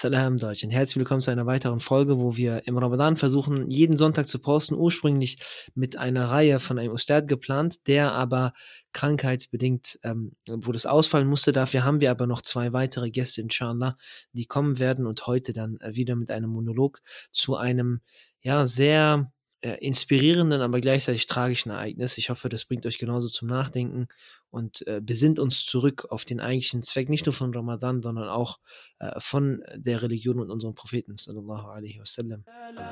Salam Deutschland. Herzlich willkommen zu einer weiteren Folge, wo wir im Ramadan versuchen, jeden Sonntag zu posten. Ursprünglich mit einer Reihe von einem Ustad geplant, der aber krankheitsbedingt, ähm, wo das ausfallen musste. Dafür haben wir aber noch zwei weitere Gäste, inshallah, die kommen werden und heute dann äh, wieder mit einem Monolog zu einem, ja, sehr inspirierenden, aber gleichzeitig tragischen Ereignis. Ich hoffe, das bringt euch genauso zum Nachdenken und äh, besinnt uns zurück auf den eigentlichen Zweck, nicht nur von Ramadan, sondern auch äh, von der Religion und unserem Propheten, sallallahu alaihi wasallam.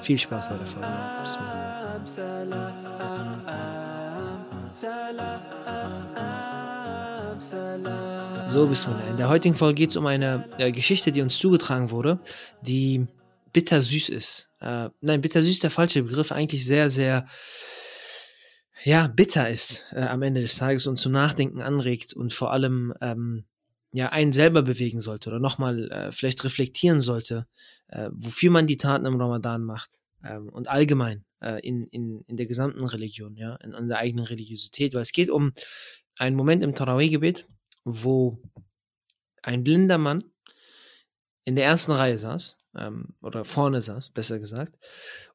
Viel Spaß bei der Folge. So, Bismillah. In der heutigen Folge geht es um eine äh, Geschichte, die uns zugetragen wurde, die bittersüß ist. Äh, nein, bittersüß ist der falsche Begriff, eigentlich sehr, sehr, ja, bitter ist äh, am Ende des Tages und zum Nachdenken anregt und vor allem, ähm, ja, einen selber bewegen sollte oder nochmal äh, vielleicht reflektieren sollte, äh, wofür man die Taten im Ramadan macht ähm, und allgemein äh, in, in, in der gesamten Religion, ja, in, in der eigenen Religiosität, weil es geht um einen Moment im Tarawih-Gebet, wo ein blinder Mann in der ersten Reihe saß ähm, oder vorne saß, besser gesagt.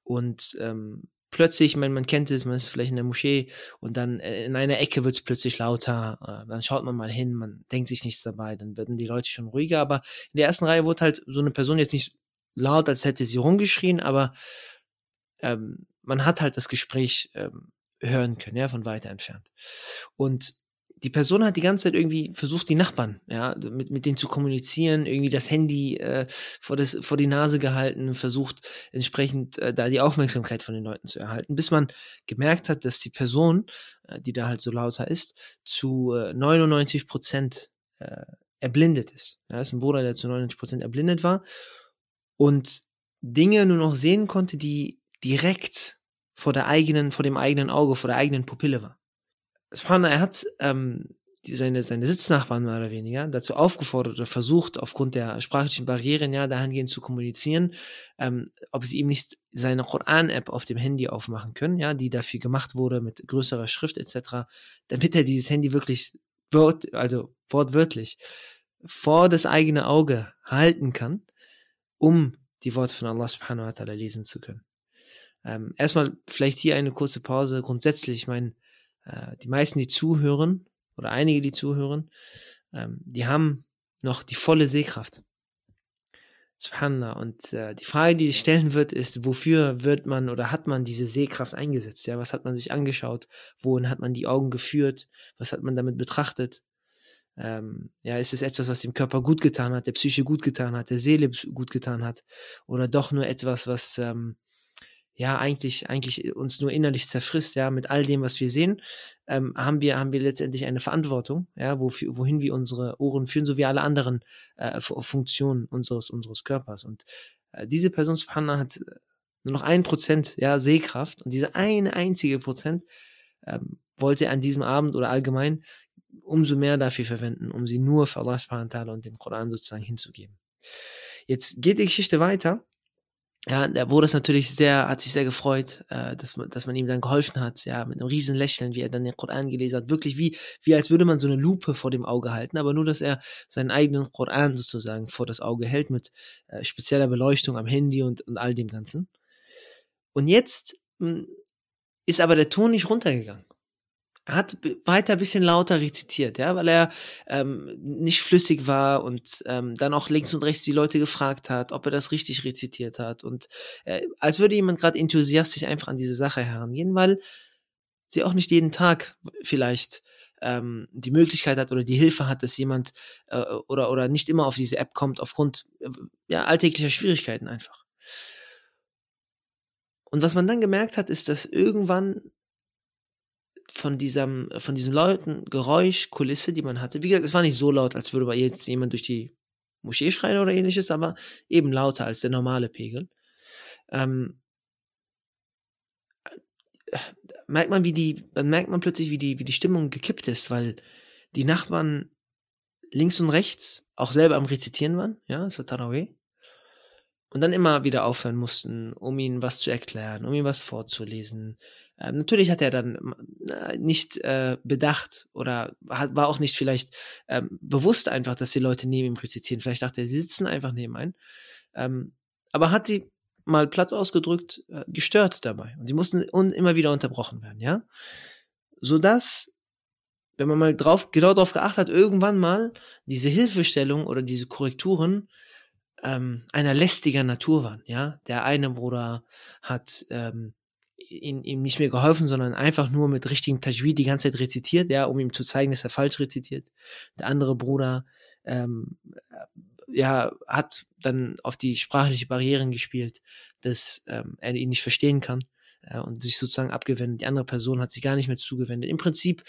Und ähm, plötzlich, man, man kennt es, man ist vielleicht in der Moschee und dann äh, in einer Ecke wird es plötzlich lauter, äh, dann schaut man mal hin, man denkt sich nichts dabei, dann werden die Leute schon ruhiger, aber in der ersten Reihe wurde halt so eine Person jetzt nicht laut, als hätte sie rumgeschrien, aber ähm, man hat halt das Gespräch ähm, hören können, ja, von weiter entfernt. Und die Person hat die ganze Zeit irgendwie versucht, die Nachbarn, ja, mit, mit denen zu kommunizieren, irgendwie das Handy äh, vor, das, vor die Nase gehalten, versucht entsprechend äh, da die Aufmerksamkeit von den Leuten zu erhalten, bis man gemerkt hat, dass die Person, äh, die da halt so lauter ist, zu äh, 99 Prozent äh, erblindet ist. Ja, das ist ein Bruder, der zu 99 Prozent erblindet war und Dinge nur noch sehen konnte, die direkt vor der eigenen, vor dem eigenen Auge, vor der eigenen Pupille war. Subhanallah, er hat ähm, die, seine, seine Sitznachbarn mehr oder weniger dazu aufgefordert oder versucht, aufgrund der sprachlichen Barrieren ja dahingehend zu kommunizieren, ähm, ob sie ihm nicht seine Koran-App auf dem Handy aufmachen können, ja, die dafür gemacht wurde mit größerer Schrift etc., damit er dieses Handy wirklich wort, also wortwörtlich vor das eigene Auge halten kann, um die Worte von Allah subhanahu wa ta'ala lesen zu können. Ähm, erstmal vielleicht hier eine kurze Pause. Grundsätzlich, ich meine, äh, die meisten, die zuhören, oder einige, die zuhören, ähm, die haben noch die volle Sehkraft. Subhanallah. Und äh, die Frage, die sich stellen wird, ist, wofür wird man oder hat man diese Sehkraft eingesetzt? Ja, was hat man sich angeschaut? Wohin hat man die Augen geführt? Was hat man damit betrachtet? Ähm, ja, ist es etwas, was dem Körper gut getan hat, der Psyche gut getan hat, der Seele gut getan hat? Oder doch nur etwas, was ähm, ja eigentlich eigentlich uns nur innerlich zerfrisst, ja, mit all dem, was wir sehen, ähm, haben wir haben wir letztendlich eine Verantwortung, ja, wofür, wohin wir unsere Ohren führen, so wie alle anderen äh, Funktionen unseres unseres Körpers. Und äh, diese Person hat äh, nur noch ein Prozent, ja, Sehkraft und diese eine einzige Prozent ähm, wollte er an diesem Abend oder allgemein umso mehr dafür verwenden, um sie nur für Allah und den Koran sozusagen hinzugeben. Jetzt geht die Geschichte weiter ja, der Bruder ist natürlich sehr, hat sich sehr gefreut, äh, dass, man, dass man ihm dann geholfen hat, ja, mit einem riesen Lächeln, wie er dann den Koran gelesen hat. Wirklich wie, wie als würde man so eine Lupe vor dem Auge halten, aber nur, dass er seinen eigenen Koran sozusagen vor das Auge hält mit äh, spezieller Beleuchtung am Handy und, und all dem Ganzen. Und jetzt mh, hm, ist aber der Ton nicht runtergegangen hat weiter ein bisschen lauter rezitiert, ja, weil er ähm, nicht flüssig war und ähm, dann auch links und rechts die Leute gefragt hat, ob er das richtig rezitiert hat und äh, als würde jemand gerade enthusiastisch einfach an diese Sache herangehen, weil sie auch nicht jeden Tag vielleicht ähm, die Möglichkeit hat oder die Hilfe hat, dass jemand äh, oder oder nicht immer auf diese App kommt aufgrund äh, ja alltäglicher Schwierigkeiten einfach. Und was man dann gemerkt hat, ist, dass irgendwann von diesem, von diesem lauten Geräusch, Kulisse, die man hatte. Wie gesagt, es war nicht so laut, als würde jetzt jemand durch die Moschee schreien oder ähnliches, aber eben lauter als der normale Pegel. Ähm, merkt man, wie die, dann merkt man plötzlich, wie die, wie die Stimmung gekippt ist, weil die Nachbarn links und rechts auch selber am Rezitieren waren, ja, es war Taraweh. Und dann immer wieder aufhören mussten, um ihnen was zu erklären, um ihnen was vorzulesen, ähm, natürlich hat er dann äh, nicht äh, bedacht oder hat, war auch nicht vielleicht ähm, bewusst einfach, dass die Leute neben ihm rezitieren. Vielleicht dachte er, sie sitzen einfach neben einem. ähm, aber hat sie mal platt ausgedrückt äh, gestört dabei. Und sie mussten un immer wieder unterbrochen werden, ja? Sodass, wenn man mal drauf, genau darauf geachtet hat, irgendwann mal diese Hilfestellung oder diese Korrekturen ähm, einer lästiger Natur waren, ja? Der eine Bruder hat ähm, ihn, ihm nicht mehr geholfen, sondern einfach nur mit richtigem Tajwid die ganze Zeit rezitiert, ja, um ihm zu zeigen, dass er falsch rezitiert. Der andere Bruder ähm, ja, hat dann auf die sprachliche Barrieren gespielt, dass ähm, er ihn nicht verstehen kann äh, und sich sozusagen abgewendet. Die andere Person hat sich gar nicht mehr zugewendet. Im Prinzip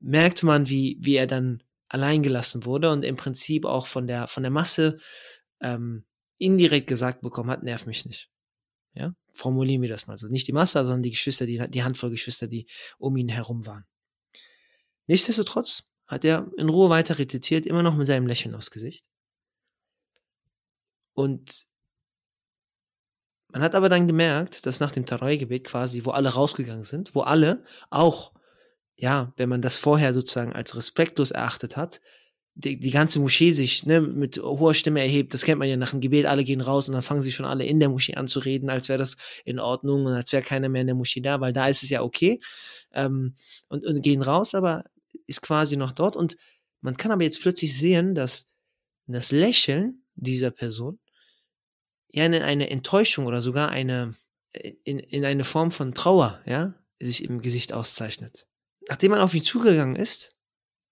merkt man, wie, wie er dann allein gelassen wurde und im Prinzip auch von der, von der Masse ähm, indirekt gesagt bekommen hat, nerv mich nicht. Ja, formulieren wir das mal so. Nicht die Masse, sondern die Geschwister, die, die Handvoll Geschwister, die um ihn herum waren. Nichtsdestotrotz hat er in Ruhe weiter rezitiert, immer noch mit seinem Lächeln aufs Gesicht. Und man hat aber dann gemerkt, dass nach dem Tarawih-Gebet quasi, wo alle rausgegangen sind, wo alle auch, ja, wenn man das vorher sozusagen als respektlos erachtet hat, die, die ganze Moschee sich ne, mit hoher Stimme erhebt, das kennt man ja nach dem Gebet, alle gehen raus und dann fangen sie schon alle in der Moschee an zu reden, als wäre das in Ordnung und als wäre keiner mehr in der Moschee da, weil da ist es ja okay ähm, und, und gehen raus, aber ist quasi noch dort und man kann aber jetzt plötzlich sehen, dass das Lächeln dieser Person ja in eine Enttäuschung oder sogar eine in, in eine Form von Trauer, ja, sich im Gesicht auszeichnet. Nachdem man auf ihn zugegangen ist,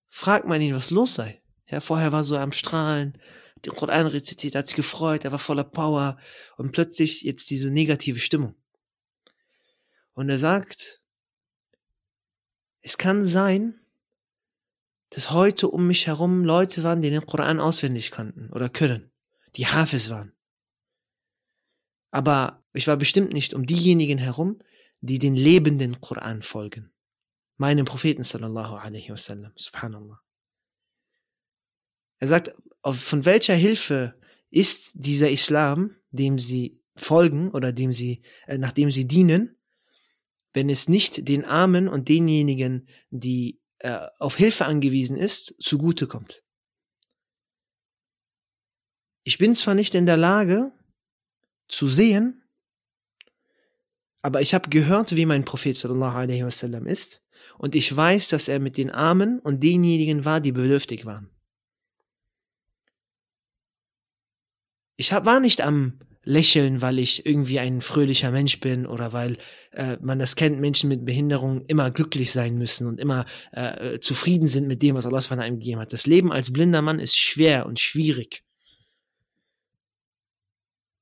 fragt man ihn, was los sei. Ja, vorher war so am Strahlen, den Koran rezitiert, hat sich gefreut, er war voller Power und plötzlich jetzt diese negative Stimmung. Und er sagt, es kann sein, dass heute um mich herum Leute waren, die den Koran auswendig kannten oder können, die Hafiz waren. Aber ich war bestimmt nicht um diejenigen herum, die den lebenden Koran folgen. Meinem Propheten sallallahu alaihi wasallam, subhanallah. Er sagt, von welcher Hilfe ist dieser Islam, dem sie folgen oder dem sie, äh, nachdem sie dienen, wenn es nicht den Armen und denjenigen, die äh, auf Hilfe angewiesen ist, zugutekommt. Ich bin zwar nicht in der Lage, zu sehen, aber ich habe gehört, wie mein Prophet sallallahu alaihi wasallam ist und ich weiß, dass er mit den Armen und denjenigen war, die bedürftig waren. Ich hab, war nicht am Lächeln, weil ich irgendwie ein fröhlicher Mensch bin oder weil äh, man das kennt, Menschen mit Behinderung immer glücklich sein müssen und immer äh, zufrieden sind mit dem, was Allah von einem gegeben hat. Das Leben als blinder Mann ist schwer und schwierig.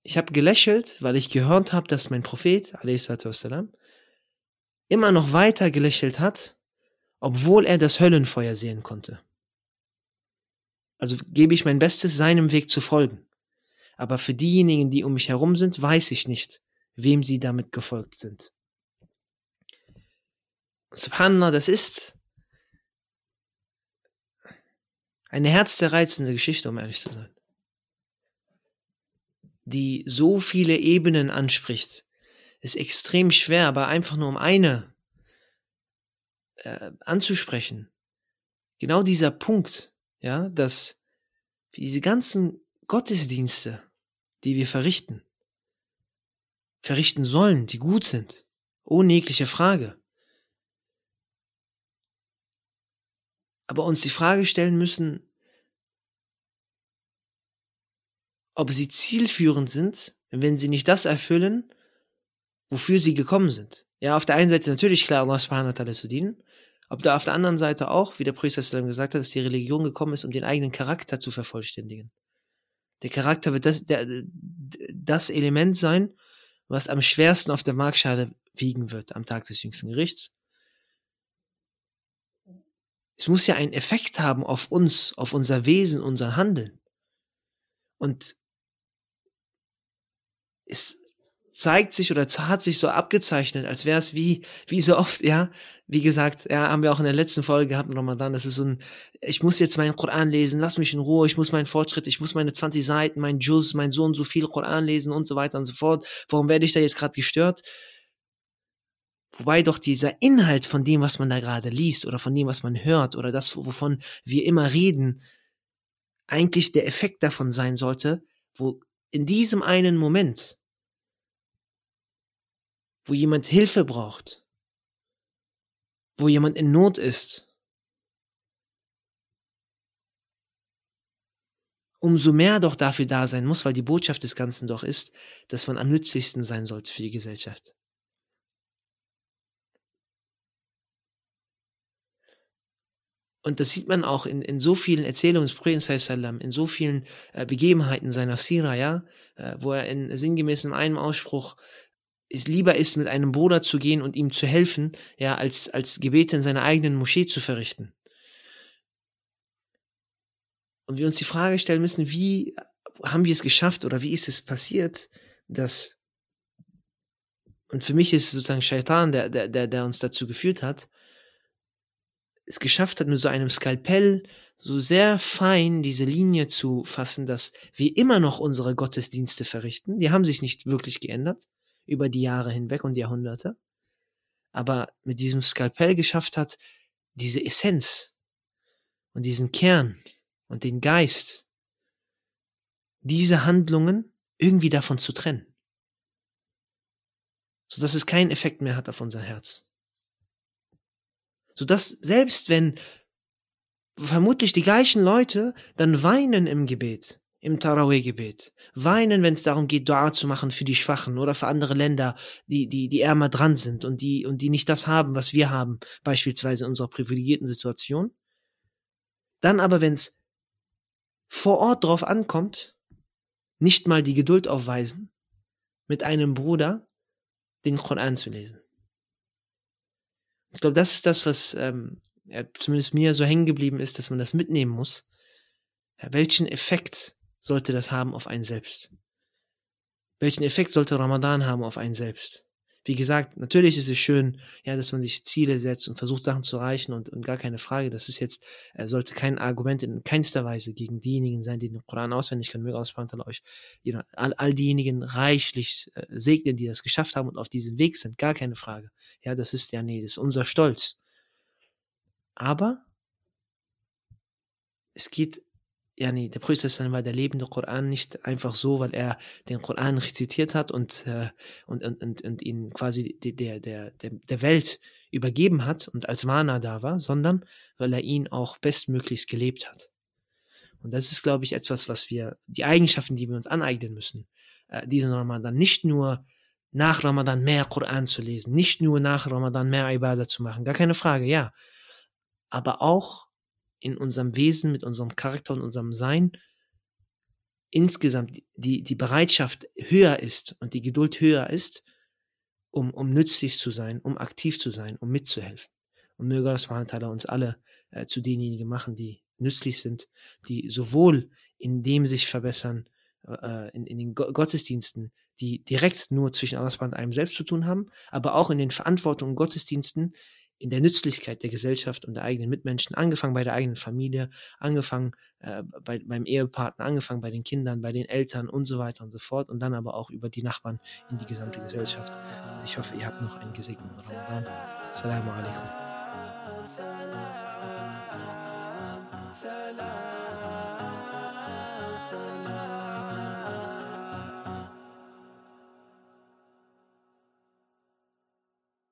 Ich habe gelächelt, weil ich gehört habe, dass mein Prophet, wassalam, immer noch weiter gelächelt hat, obwohl er das Höllenfeuer sehen konnte. Also gebe ich mein Bestes, seinem Weg zu folgen. Aber für diejenigen, die um mich herum sind, weiß ich nicht, wem sie damit gefolgt sind. Subhanallah, das ist eine herzzerreizende Geschichte, um ehrlich zu sein die so viele Ebenen anspricht, ist extrem schwer, aber einfach nur um eine äh, anzusprechen. Genau dieser Punkt, ja, dass diese ganzen Gottesdienste, die wir verrichten, verrichten sollen, die gut sind, ohne jegliche Frage. Aber uns die Frage stellen müssen, ob sie zielführend sind, wenn sie nicht das erfüllen, wofür sie gekommen sind. Ja, auf der einen Seite natürlich klar, Allah subhanahu wa zu dienen, aber auf der anderen Seite auch, wie der Priester gesagt hat, dass die Religion gekommen ist, um den eigenen Charakter zu vervollständigen. Der Charakter wird das, der, das Element sein, was am schwersten auf der Markschale wiegen wird am Tag des jüngsten Gerichts. Es muss ja einen Effekt haben auf uns, auf unser Wesen, unser Handeln. Und es zeigt sich oder hat sich so abgezeichnet, als wäre es wie, wie so oft, ja, wie gesagt, ja, haben wir auch in der letzten Folge gehabt, nochmal dann, das ist so ein, ich muss jetzt meinen Koran lesen, lass mich in Ruhe, ich muss meinen Fortschritt, ich muss meine 20 Seiten, mein Juz, mein Sohn so viel Koran lesen und so weiter und so fort. Warum werde ich da jetzt gerade gestört? Wobei doch dieser Inhalt von dem, was man da gerade liest oder von dem, was man hört oder das, wovon wir immer reden, eigentlich der Effekt davon sein sollte, wo in diesem einen Moment, wo jemand Hilfe braucht, wo jemand in Not ist, umso mehr doch dafür da sein muss, weil die Botschaft des Ganzen doch ist, dass man am nützlichsten sein sollte für die Gesellschaft. Und das sieht man auch in, in so vielen Erzählungen des Propheten, in so vielen äh, Begebenheiten seiner Sira, ja, äh, wo er in sinngemäß in einem Ausspruch es lieber ist, mit einem Bruder zu gehen und ihm zu helfen, ja, als, als Gebete in seiner eigenen Moschee zu verrichten. Und wir uns die Frage stellen müssen, wie haben wir es geschafft oder wie ist es passiert, dass, und für mich ist es sozusagen Shaitan, der, der, der, der uns dazu geführt hat, es geschafft hat, mit so einem Skalpell so sehr fein diese Linie zu fassen, dass wir immer noch unsere Gottesdienste verrichten. Die haben sich nicht wirklich geändert über die Jahre hinweg und Jahrhunderte. Aber mit diesem Skalpell geschafft hat, diese Essenz und diesen Kern und den Geist, diese Handlungen irgendwie davon zu trennen. Sodass es keinen Effekt mehr hat auf unser Herz sodass selbst wenn vermutlich die gleichen Leute dann weinen im Gebet, im Taraweh-Gebet, weinen, wenn es darum geht, Dua zu machen für die Schwachen oder für andere Länder, die, die, die ärmer dran sind und die, und die nicht das haben, was wir haben, beispielsweise in unserer privilegierten Situation. Dann aber, wenn es vor Ort drauf ankommt, nicht mal die Geduld aufweisen, mit einem Bruder den Koran zu lesen. Ich glaube, das ist das, was ähm, zumindest mir so hängen geblieben ist, dass man das mitnehmen muss. Welchen Effekt sollte das haben auf einen selbst? Welchen Effekt sollte Ramadan haben auf einen selbst? Wie gesagt, natürlich ist es schön, ja, dass man sich Ziele setzt und versucht, Sachen zu erreichen und, und gar keine Frage. Das ist jetzt, äh, sollte kein Argument in keinster Weise gegen diejenigen sein, die den Koran auswendig können. Möge Allah euch all, all diejenigen reichlich äh, segnen, die das geschafft haben und auf diesem Weg sind. Gar keine Frage. Ja, das ist ja, nee, das ist unser Stolz. Aber es geht nee, der Prophet war der lebende Koran nicht einfach so, weil er den Koran rezitiert hat und, äh, und, und, und, und ihn quasi der, der, der, der Welt übergeben hat und als Warner da war, sondern weil er ihn auch bestmöglichst gelebt hat. Und das ist, glaube ich, etwas, was wir, die Eigenschaften, die wir uns aneignen müssen, äh, diesen Ramadan nicht nur nach Ramadan mehr Koran zu lesen, nicht nur nach Ramadan mehr Ibadah zu machen, gar keine Frage, ja, aber auch in unserem Wesen, mit unserem Charakter und unserem Sein insgesamt die, die Bereitschaft höher ist und die Geduld höher ist, um, um nützlich zu sein, um aktiv zu sein, um mitzuhelfen. Und möge Allah uns alle äh, zu denjenigen machen, die nützlich sind, die sowohl in dem sich verbessern, äh, in, in den Gottesdiensten, die direkt nur zwischen Allah und einem selbst zu tun haben, aber auch in den Verantwortungen Gottesdiensten, in der Nützlichkeit der Gesellschaft und der eigenen Mitmenschen, angefangen bei der eigenen Familie, angefangen äh, bei, beim Ehepartner, angefangen bei den Kindern, bei den Eltern und so weiter und so fort und dann aber auch über die Nachbarn in die gesamte Gesellschaft. Und ich hoffe, ihr habt noch einen gesegneten Ramadan. Assalamu alaikum.